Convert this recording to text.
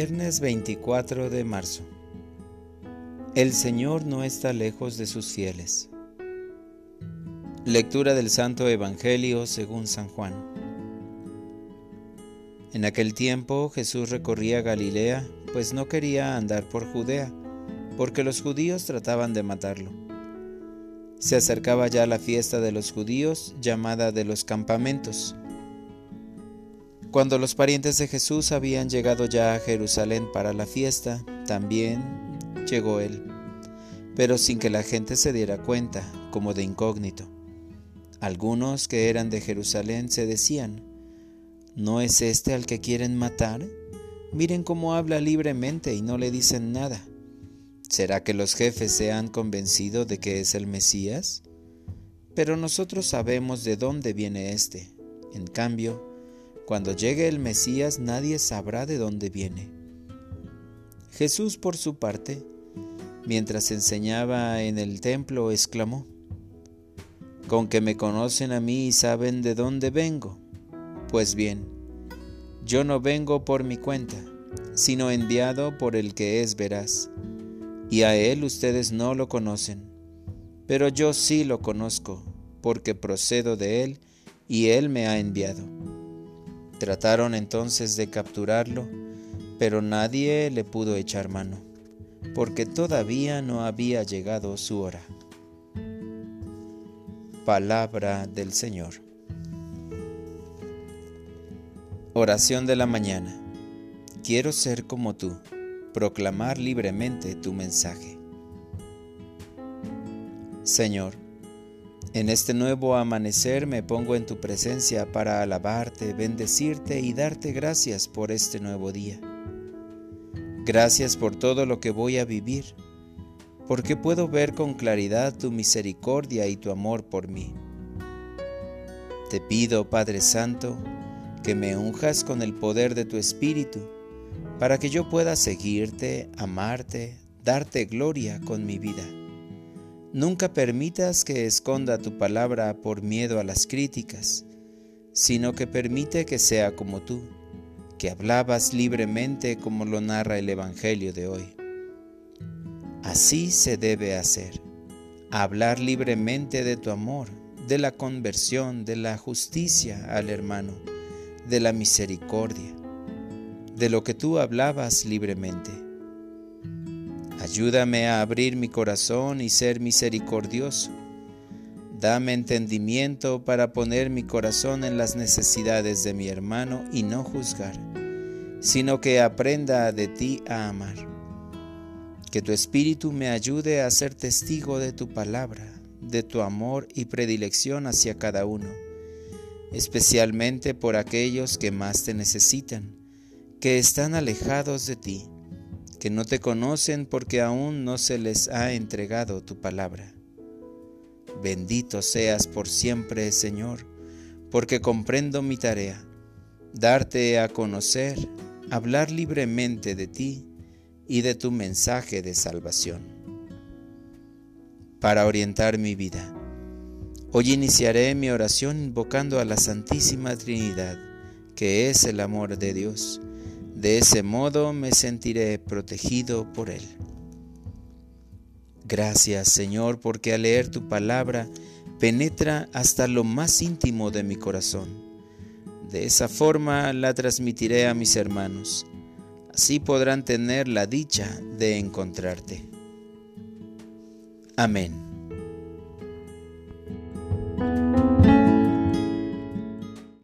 Viernes 24 de marzo. El Señor no está lejos de sus fieles. Lectura del Santo Evangelio según San Juan. En aquel tiempo Jesús recorría Galilea, pues no quería andar por Judea, porque los judíos trataban de matarlo. Se acercaba ya la fiesta de los judíos, llamada de los campamentos cuando los parientes de Jesús habían llegado ya a Jerusalén para la fiesta, también llegó él, pero sin que la gente se diera cuenta, como de incógnito. Algunos que eran de Jerusalén se decían, ¿no es este al que quieren matar? Miren cómo habla libremente y no le dicen nada. ¿Será que los jefes se han convencido de que es el Mesías? Pero nosotros sabemos de dónde viene éste. En cambio, cuando llegue el Mesías nadie sabrá de dónde viene. Jesús, por su parte, mientras enseñaba en el templo, exclamó, Con que me conocen a mí y saben de dónde vengo. Pues bien, yo no vengo por mi cuenta, sino enviado por el que es veraz, y a él ustedes no lo conocen, pero yo sí lo conozco, porque procedo de él y él me ha enviado. Trataron entonces de capturarlo, pero nadie le pudo echar mano, porque todavía no había llegado su hora. Palabra del Señor. Oración de la mañana. Quiero ser como tú, proclamar libremente tu mensaje. Señor, en este nuevo amanecer me pongo en tu presencia para alabarte, bendecirte y darte gracias por este nuevo día. Gracias por todo lo que voy a vivir, porque puedo ver con claridad tu misericordia y tu amor por mí. Te pido, Padre Santo, que me unjas con el poder de tu Espíritu, para que yo pueda seguirte, amarte, darte gloria con mi vida. Nunca permitas que esconda tu palabra por miedo a las críticas, sino que permite que sea como tú, que hablabas libremente como lo narra el Evangelio de hoy. Así se debe hacer, hablar libremente de tu amor, de la conversión, de la justicia al hermano, de la misericordia, de lo que tú hablabas libremente. Ayúdame a abrir mi corazón y ser misericordioso. Dame entendimiento para poner mi corazón en las necesidades de mi hermano y no juzgar, sino que aprenda de ti a amar. Que tu Espíritu me ayude a ser testigo de tu palabra, de tu amor y predilección hacia cada uno, especialmente por aquellos que más te necesitan, que están alejados de ti que no te conocen porque aún no se les ha entregado tu palabra. Bendito seas por siempre, Señor, porque comprendo mi tarea, darte a conocer, hablar libremente de ti y de tu mensaje de salvación. Para orientar mi vida, hoy iniciaré mi oración invocando a la Santísima Trinidad, que es el amor de Dios de ese modo me sentiré protegido por Él. Gracias Señor porque al leer tu palabra penetra hasta lo más íntimo de mi corazón. De esa forma la transmitiré a mis hermanos. Así podrán tener la dicha de encontrarte. Amén.